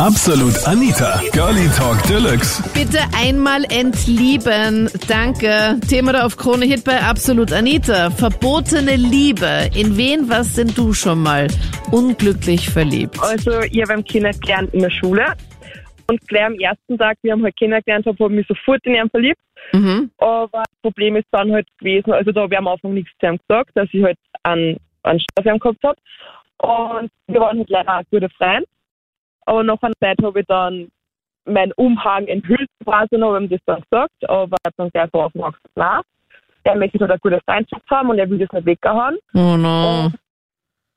Absolut Anita, Girlie Talk Deluxe. Bitte einmal entlieben. Danke. Thema da auf Krone Hit bei Absolut Anita. Verbotene Liebe. In wen was sind du schon mal unglücklich verliebt? Also, ich habe ihn kennengelernt in der Schule. Und gleich am ersten Tag, ich ihn halt kennengelernt habe, habe ich mich sofort in ihn verliebt. Mhm. Aber das Problem ist dann halt gewesen, also da habe ich am Anfang nichts zu ihm gesagt, dass ich halt einen, einen ihm gehabt habe. Und wir waren halt leider auch gute Freunde. Aber nach einer Zeit habe ich dann meinen Umhang enthüllt quasi und habe ihm das dann gesagt. Aber er hat dann gleich so aufgemacht, nein, er möchte halt eine gute Freundschaft haben und er will das nicht weghauen. Oh no.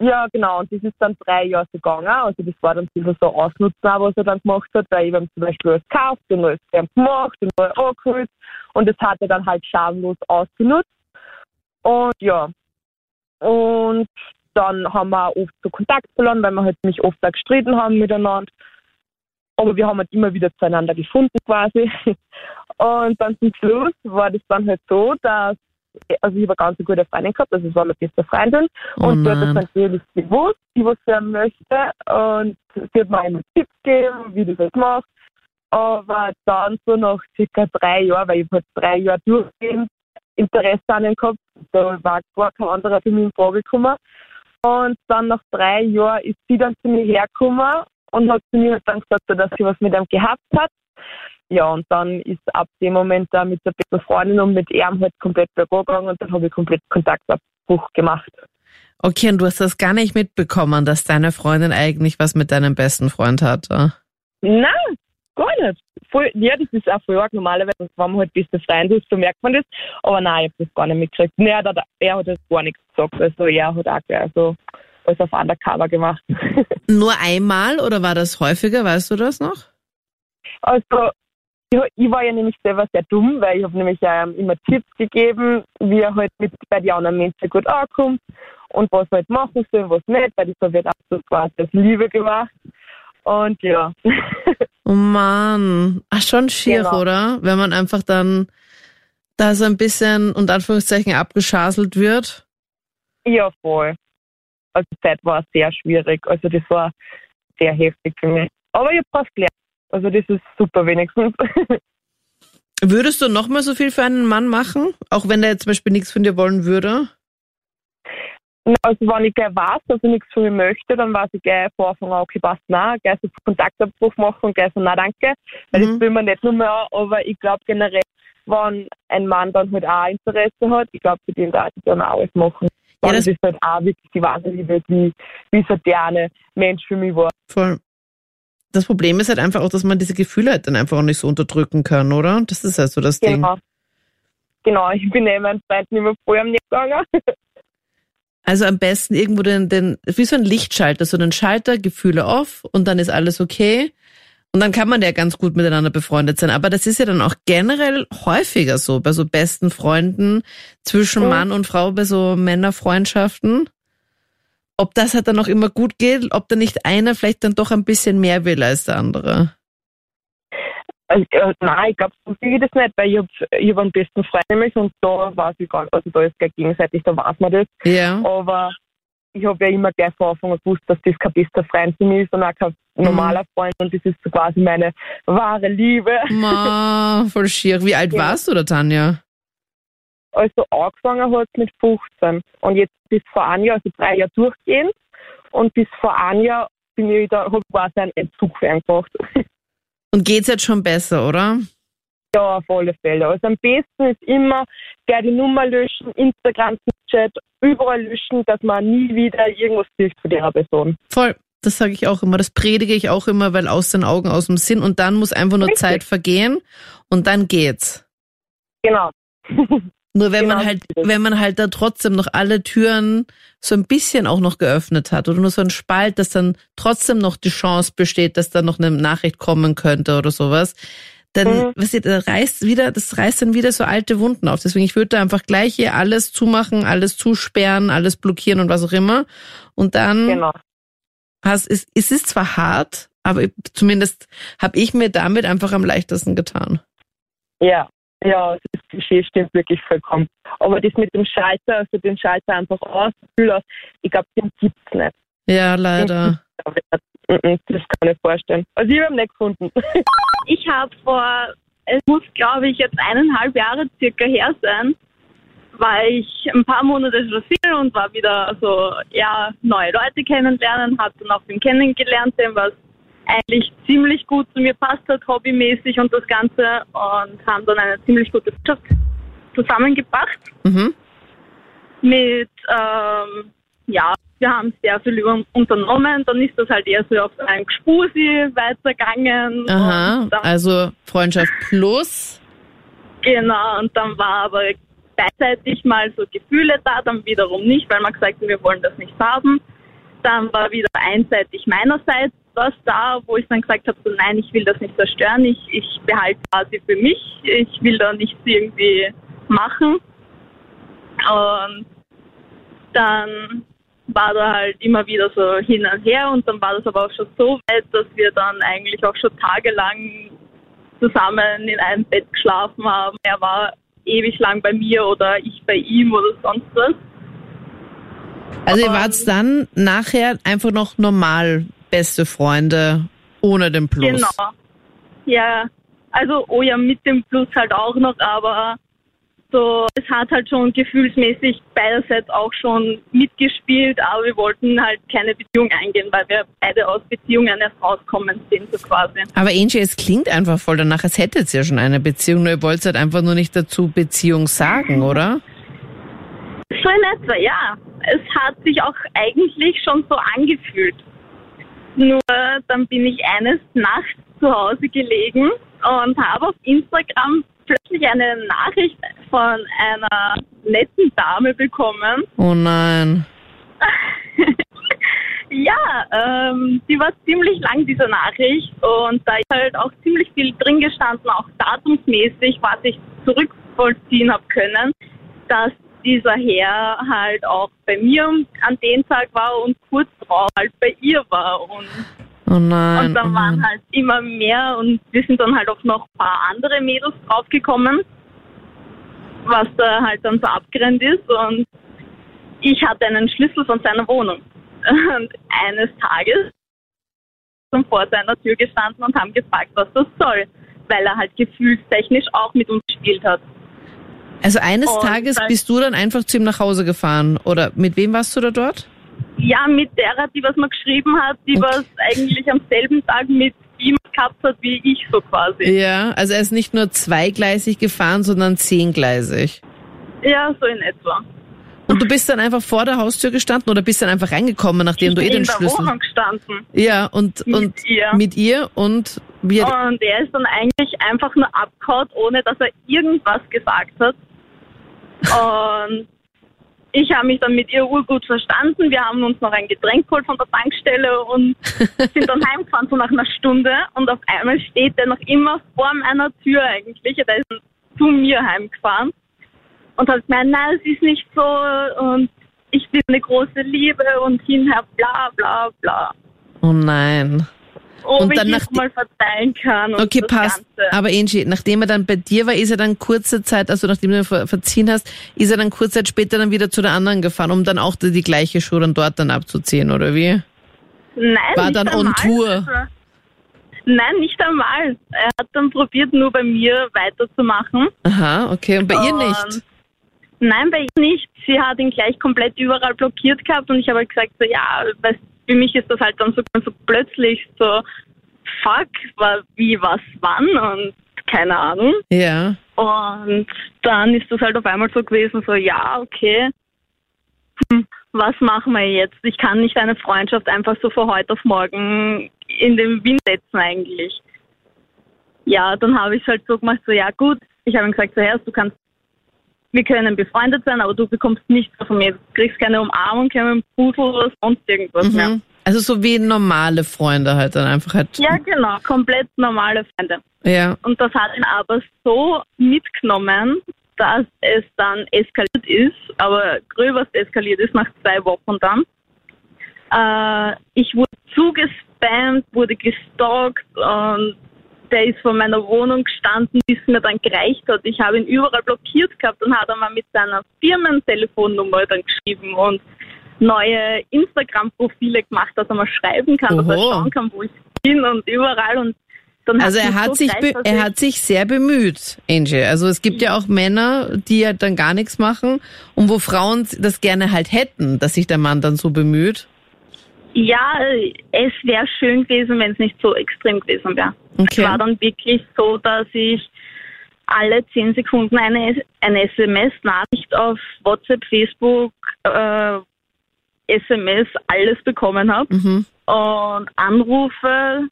Ja, genau. Und das ist dann drei Jahre so gegangen. Also das war dann ein bisschen so ausnutzen, was er dann gemacht hat, weil ich ihm zum Beispiel was gekauft und für ihn gemacht und was angeholt. Und das hat er dann halt schamlos ausgenutzt. Und ja. Und dann haben wir auch oft so Kontakt verloren, weil wir halt mich oft auch gestritten haben miteinander. Aber wir haben halt immer wieder zueinander gefunden quasi. Und dann zum Schluss war das dann halt so, dass also ich habe eine ganz gute Freundin gehabt, also es war meine beste Freundin Oh und die hat das natürlich gewusst, die was sie möchte und sie hat mir immer Tipps gegeben, wie das halt macht. Aber dann so nach circa drei Jahren, weil ich halt drei Jahre durchgehend Interesse an ihm gehabt, da war gar kein anderer für mich in Frage gekommen. Und dann nach drei Jahren ist sie dann zu mir hergekommen und hat zu mir halt dann gesagt, dass sie was mit ihm gehabt hat. Ja, und dann ist ab dem Moment da mit der besten Freundin und mit ihm halt komplett bergauf gegangen und dann habe ich komplett Kontaktabbruch gemacht. Okay, und du hast das gar nicht mitbekommen, dass deine Freundin eigentlich was mit deinem besten Freund hatte. Nein, nicht. Voll, ja, das ist auch voll arg. Normalerweise, wenn man halt beste Freund ist, so merkt man das. Aber nein, ich habe das gar nicht mitgekriegt. Nee, er hat, er hat jetzt gar nichts gesagt. Also er hat auch gleich so alles auf Undercover gemacht. Nur einmal oder war das häufiger, weißt du das noch? Also, ich, ich war ja nämlich selber sehr dumm, weil ich habe nämlich ähm, immer Tipps gegeben, wie er halt mit bei den anderen Menschen gut ankommt und was er halt machen soll, was nicht, weil das habe ich auch so quasi aus Liebe gemacht. Und ja. Oh Mann. Ach, schon schier, Genau. oder? Wenn man einfach dann da so ein bisschen, unter Anführungszeichen, abgeschaselt wird. ja, voll. Also die Zeit war sehr schwierig. Also das war sehr heftig für mich. Aber ich habe was gelernt. Also das ist super wenigstens. Würdest du nochmal so viel für einen Mann machen? Auch wenn der jetzt zum Beispiel nichts von dir wollen würde? Also wenn ich gleich weiß, dass er nichts von mir möchte, dann weiß ich gleich von Anfang an, okay, passt, nein, gleich so Kontaktabbruch machen und gleich so, nein, danke. Weil Mhm. das will man nicht nur mehr, aber ich glaube generell, wenn ein Mann dann halt auch Interesse hat, ich glaube, für den darf ich dann auch alles machen. Ja, das- das ist halt auch wirklich die Liebe, die, wie so der eine Mensch für mich war. Voll. Das Problem ist halt einfach auch, dass man diese Gefühle halt dann einfach auch nicht so unterdrücken kann, oder? Das ist halt so das Ding. Genau. Genau, ich bin eben meinen Freunden immer vorher am Netz gegangen. Also am besten irgendwo den, den, wie so ein Lichtschalter, so einen Schalter, Gefühle off und dann ist alles okay. Und dann kann man ja ganz gut miteinander befreundet sein. Aber das ist ja dann auch generell häufiger so, bei so besten Freunden zwischen. Mann und Frau, bei so Männerfreundschaften. Ob das halt dann auch immer gut geht, ob da nicht einer vielleicht dann doch ein bisschen mehr will als der andere. Also, äh, nein, ich glaube, so viel das nicht, weil ich habe ich hab einen besten Freund nämlich und da weiß ich gar nicht, also da ist gleich gegenseitig, da weiß man das. Ja. Aber ich habe ja immer gleich von Anfang an gewusst, dass das kein bester Freund für mich ist und auch kein normaler Freund und das ist so quasi meine wahre Liebe. Ma, voll schier. Wie alt Ja. warst du da, Tanja? Also angefangen hat mit 15 und jetzt bis vor einem Jahr, also drei Jahre durchgehend und bis vor einem Jahr bin ich da, habe quasi einen Entzug für ihn gemacht. Und geht's jetzt schon besser, oder? Ja, auf alle Fälle. Also am besten ist immer gleich die Nummer löschen, Instagram, Chat, überall löschen, dass man nie wieder irgendwas sieht von der Person. Voll. Das sage ich auch immer. Das predige ich auch immer, weil aus den Augen, aus dem Sinn. Und dann muss einfach nur Richtig. Zeit vergehen und dann geht's. Genau. Nur wenn man Genau, halt, ist es. wenn man halt da trotzdem noch alle Türen so ein bisschen auch noch geöffnet hat oder nur so ein Spalt, dass dann trotzdem noch die Chance besteht, dass da noch eine Nachricht kommen könnte oder sowas, dann, Mhm. was ihr, da reißt wieder, das reißt dann wieder so alte Wunden auf. Deswegen, ich würde da einfach gleich hier alles zumachen, alles zusperren, alles blockieren und was auch immer. Und dann Genau. hast, es, es ist zwar hart, aber zumindest habe ich mir damit einfach am leichtesten getan. Ja. Ja, das Klischee stimmt wirklich vollkommen. Aber das mit dem Schalter, also den Schalter einfach aus, aus, ich glaube, den gibt's nicht. Ja, leider. Aber Mhm, Das kann ich nicht vorstellen. Also ich habe ihn nicht gefunden. Ich habe vor, es muss glaube ich jetzt eineinhalb Jahre circa her sein, war ich ein paar Monate schon Single und war wieder so, ja, neue Leute kennenlernen, habe dann auch den kennengelernt, den was eigentlich ziemlich gut zu mir passt hat, hobbymäßig und das Ganze und haben dann eine ziemlich gute Wirtschaft zusammengebracht Mhm. mit, ähm, ja, wir haben sehr viel unternommen, dann ist das halt eher so auf ein Gespusi weitergegangen. Aha, also Freundschaft plus. genau, und dann war aber beidseitig mal so Gefühle da, dann wiederum nicht, weil man gesagt hat, wir wollen das nicht haben. Dann war wieder einseitig meinerseits was da, wo ich dann gesagt habe, so nein, ich will das nicht zerstören, ich, ich behalte quasi für mich, ich will da nichts irgendwie machen. Und dann war da halt immer wieder so hin und her und dann war das aber auch schon so weit, dass wir dann eigentlich auch schon tagelang zusammen in einem Bett geschlafen haben. Er war ewig lang bei mir oder ich bei ihm oder sonst was. Also ihr wart dann nachher einfach noch normal beste Freunde ohne den Plus. Genau. Ja, also, oh ja, mit dem Plus halt auch noch, aber so, es hat halt schon gefühlsmäßig beiderseits auch schon mitgespielt, aber wir wollten halt keine Beziehung eingehen, weil wir beide aus Beziehungen erst rauskommen sind, so quasi. Aber Angie, es klingt einfach voll danach, als hättet ihr schon eine Beziehung, nur ihr wollt halt einfach nur nicht dazu Beziehung sagen, oder? So in etwa, ja. Es hat sich auch eigentlich schon so angefühlt. Nur dann bin ich eines Nachts zu Hause gelegen und habe auf Instagram plötzlich eine Nachricht von einer netten Dame bekommen. Oh nein. ja, ähm, die war ziemlich lang, diese Nachricht. Und da ist halt auch ziemlich viel drin gestanden, auch datumsmäßig, was ich zurückvollziehen habe können, dass dieser Herr halt auch bei mir an dem Tag war und kurz drauf halt bei ihr war. Und, Oh nein. und dann oh waren halt immer mehr und wir sind dann halt auch noch ein paar andere Mädels draufgekommen, was da halt dann so abgerennt ist. Und ich hatte einen Schlüssel von seiner Wohnung. Und eines Tages sind vor seiner Tür gestanden und haben gefragt, was das soll, weil er halt gefühlstechnisch auch mit uns gespielt hat. Also eines Und Tages bist du dann einfach zu ihm nach Hause gefahren. Oder mit wem warst du da dort? Ja, mit derer, die was mir geschrieben hat, die Okay. was eigentlich am selben Tag mit ihm gehabt hat, wie ich so quasi. Ja, also er ist nicht nur zweigleisig gefahren, sondern zehngleisig. Ja, so in etwa. Und du bist dann einfach vor der Haustür gestanden oder bist dann einfach reingekommen, nachdem ich du eh bin den in der Schlüssel. Wohnung gestanden. Ja, und, Mit und ihr. mit ihr und wir. Und er ist dann eigentlich einfach nur abgehauen, ohne dass er irgendwas gesagt hat. Und ich habe mich dann mit ihr urgut verstanden. Wir haben uns noch ein Getränk geholt von der Tankstelle und sind dann heimgefahren, so nach einer Stunde. Und auf einmal steht er noch immer vor meiner Tür eigentlich. Er ist zu mir heimgefahren und hat gemeint, nein, es ist nicht so und ich bin eine große Liebe und hinher bla bla bla. Oh nein. Ob Und ich dann ihm nach- mal verzeihen kann. Und Okay, passt. Ganze. Aber Angie, nachdem er dann bei dir war, ist er dann kurze Zeit, also nachdem du ihn ver verziehen hast, ist er dann kurze Zeit später dann wieder zu der anderen gefahren, um dann auch die, die gleiche Schuhe dann dort dann abzuziehen, oder wie? Nein, War nicht dann on einmal. Tour? Also, Nein, nicht einmal. Er hat dann probiert, nur bei mir weiterzumachen. Aha, okay. Und bei ihr Und- nicht? Nein, bei ihr nicht. Sie hat ihn gleich komplett überall blockiert gehabt und ich habe halt gesagt, so ja, weil für mich ist das halt dann so, so plötzlich so, fuck, war, wie, was, wann und keine Ahnung. Ja. Und dann ist das halt auf einmal so gewesen, so ja, okay, hm, was machen wir jetzt? Ich kann nicht eine Freundschaft einfach so von heute auf morgen in den Wind setzen eigentlich. Ja, dann habe ich es halt so gemacht, so ja gut, ich habe ihm gesagt, so Herr, du kannst, wir können befreundet sein, aber du bekommst nichts von mir. Du kriegst keine Umarmung, keinen Pudel oder sonst irgendwas mehr. Mhm. Also so wie normale Freunde halt dann einfach halt. Ja, genau, komplett normale Freunde. Ja. Und das hat ihn aber so mitgenommen, dass es dann eskaliert ist, aber gröberst eskaliert ist nach zwei Wochen dann. Äh, ich wurde zugespammt, wurde gestalkt und der ist vor meiner Wohnung gestanden, bis es mir dann gereicht hat. Ich habe ihn überall blockiert gehabt und hat einmal mit seiner Firmentelefonnummer dann geschrieben und neue Instagram-Profile gemacht, dass er mal schreiben kann, dass er Oho. schauen kann, wo ich bin und überall. Und dann Also er hat so sich, dass er hat sich sehr bemüht, Angel. Also es gibt ja auch Männer, die ja dann gar nichts machen und wo Frauen das gerne halt hätten, dass sich der Mann dann so bemüht. Ja, es wäre schön gewesen, wenn es nicht so extrem gewesen wäre. Okay. Es war dann wirklich so, dass ich alle zehn Sekunden eine, eine SMS-Nachricht auf WhatsApp, Facebook, äh, SMS, alles bekommen habe. Mhm. Und Anrufe,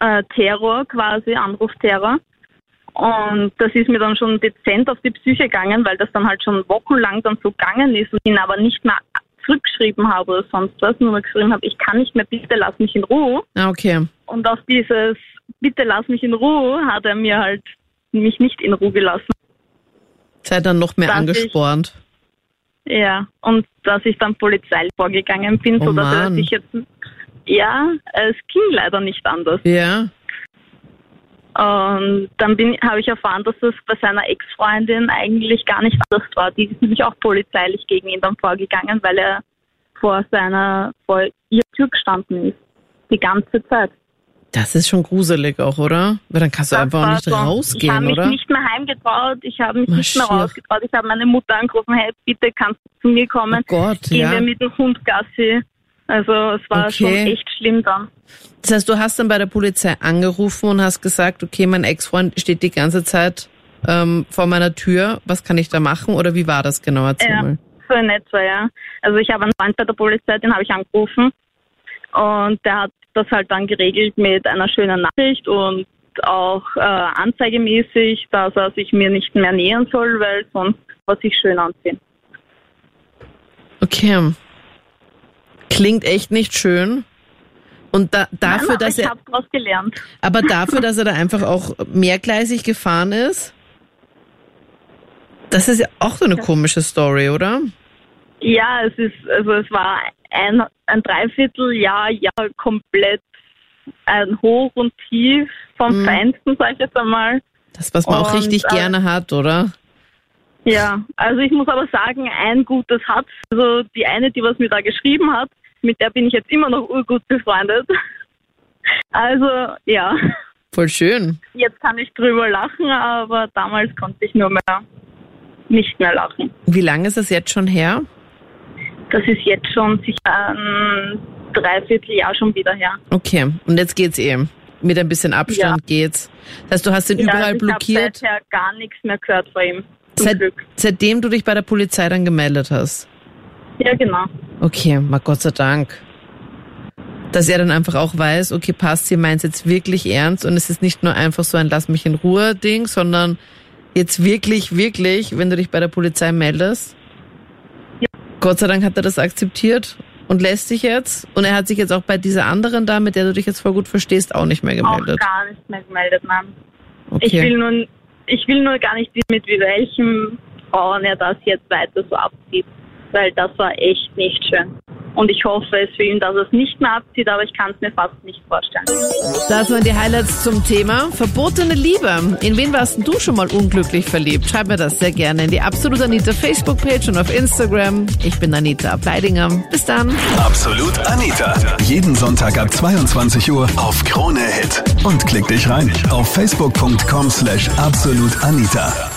äh, Terror quasi, Anrufterror. Und das ist mir dann schon dezent auf die Psyche gegangen, weil das dann halt schon wochenlang dann so gegangen ist und ihn aber nicht mehr zurückgeschrieben habe oder sonst was, nur mal geschrieben habe, ich kann nicht mehr, bitte lass mich in Ruhe. Ah, okay. Und auf dieses Bitte lass mich in Ruhe hat er mir halt mich nicht in Ruhe gelassen. Seid dann noch mehr Darf ich- angespornt. Ja, und dass ich dann Polizei vorgegangen bin, Oh so dass er Mann. sich jetzt ja, es ging leider nicht anders. Ja. Und dann habe ich erfahren, dass es bei seiner Ex-Freundin eigentlich gar nicht anders war. Die ist nämlich auch polizeilich gegen ihn dann vorgegangen, weil er vor seiner vor ihrer Tür gestanden ist. Die ganze Zeit. Das ist schon gruselig auch, oder? Weil dann kannst du Das einfach nicht so. Ich habe rausgehen, mich oder? nicht mehr heimgetraut, ich habe mich Na, nicht mehr rausgetraut. Ich habe meine Mutter angerufen, hey, bitte kannst du zu mir Oh kommen. Gott, Gehen ja. wir mit dem Hund Gassi. Also es war Okay. schon echt schlimm dann. Das heißt, du hast dann bei der Polizei angerufen und hast gesagt, okay, mein Ex-Freund steht die ganze Zeit ähm, vor meiner Tür. Was kann ich da machen? Oder wie war das genau? Erzähl Ja. mal. So in etwa, ja. Also ich habe einen Freund bei der Polizei, den habe ich angerufen und der hat das halt dann geregelt mit einer schönen Nachricht und auch äh, anzeigemäßig, dass er sich mir nicht mehr nähern soll, weil sonst was ich schön anziehen. Okay. Klingt echt nicht schön. Und da, dafür, Nein, aber dass er, aber dafür, dass er da einfach auch mehrgleisig gefahren ist, das ist ja auch so eine komische Story, oder? Ja, es ist, also es war ein, ein Dreivierteljahr, ja, komplett ein Hoch und Tief vom Mhm. Feinsten, sag ich jetzt einmal. Das, was man auch Und, richtig äh, gerne hat, oder? Ja, also ich muss aber sagen, ein gutes hat. Also die eine, die was mir da geschrieben hat, mit der bin ich jetzt immer noch urgut befreundet. Also ja, Voll schön. jetzt kann ich drüber lachen, aber damals konnte ich nur mehr nicht mehr lachen. Wie lange ist das jetzt schon her? Das ist jetzt schon sicher ein Dreivierteljahr schon wieder her. Okay, und jetzt geht's eh. Mit ein bisschen Abstand geht's. Das heißt, du hast ihn Ja, überall also ich blockiert, habe seither gar nichts mehr gehört von ihm. Zum Seit- Glück. seitdem du dich bei der Polizei dann gemeldet hast. Ja, genau. Okay, mal Gott sei Dank. Dass er dann einfach auch weiß, okay, passt, sie meint jetzt wirklich ernst und es ist nicht nur einfach so ein Lass mich in Ruhe Ding, sondern jetzt wirklich, wirklich, wenn du dich bei der Polizei meldest. Ja. Gott sei Dank hat er das akzeptiert und lässt sich jetzt. Und er hat sich jetzt auch bei dieser anderen da, mit der du dich jetzt voll gut verstehst, auch nicht mehr gemeldet. Auch gar nicht mehr gemeldet, nein. Okay. Ich will nur, ich will nur gar nicht wissen, mit wie welchen Frauen er das jetzt weiter so abzieht, weil das war echt nicht schön. Und ich hoffe es für ihn, dass er es nicht mehr abzieht, aber ich kann es mir fast nicht vorstellen. Das waren die Highlights zum Thema verbotene Liebe. In wen warst du schon mal unglücklich verliebt? Schreib mir das sehr gerne in die Absolut Anita Facebook-Page und auf Instagram. Ich bin Anita Ableidinger. Bis dann. Absolut Anita. Jeden Sonntag ab 22 Uhr auf Krone Hit. Und klick dich rein auf facebook.com slash absolutanita.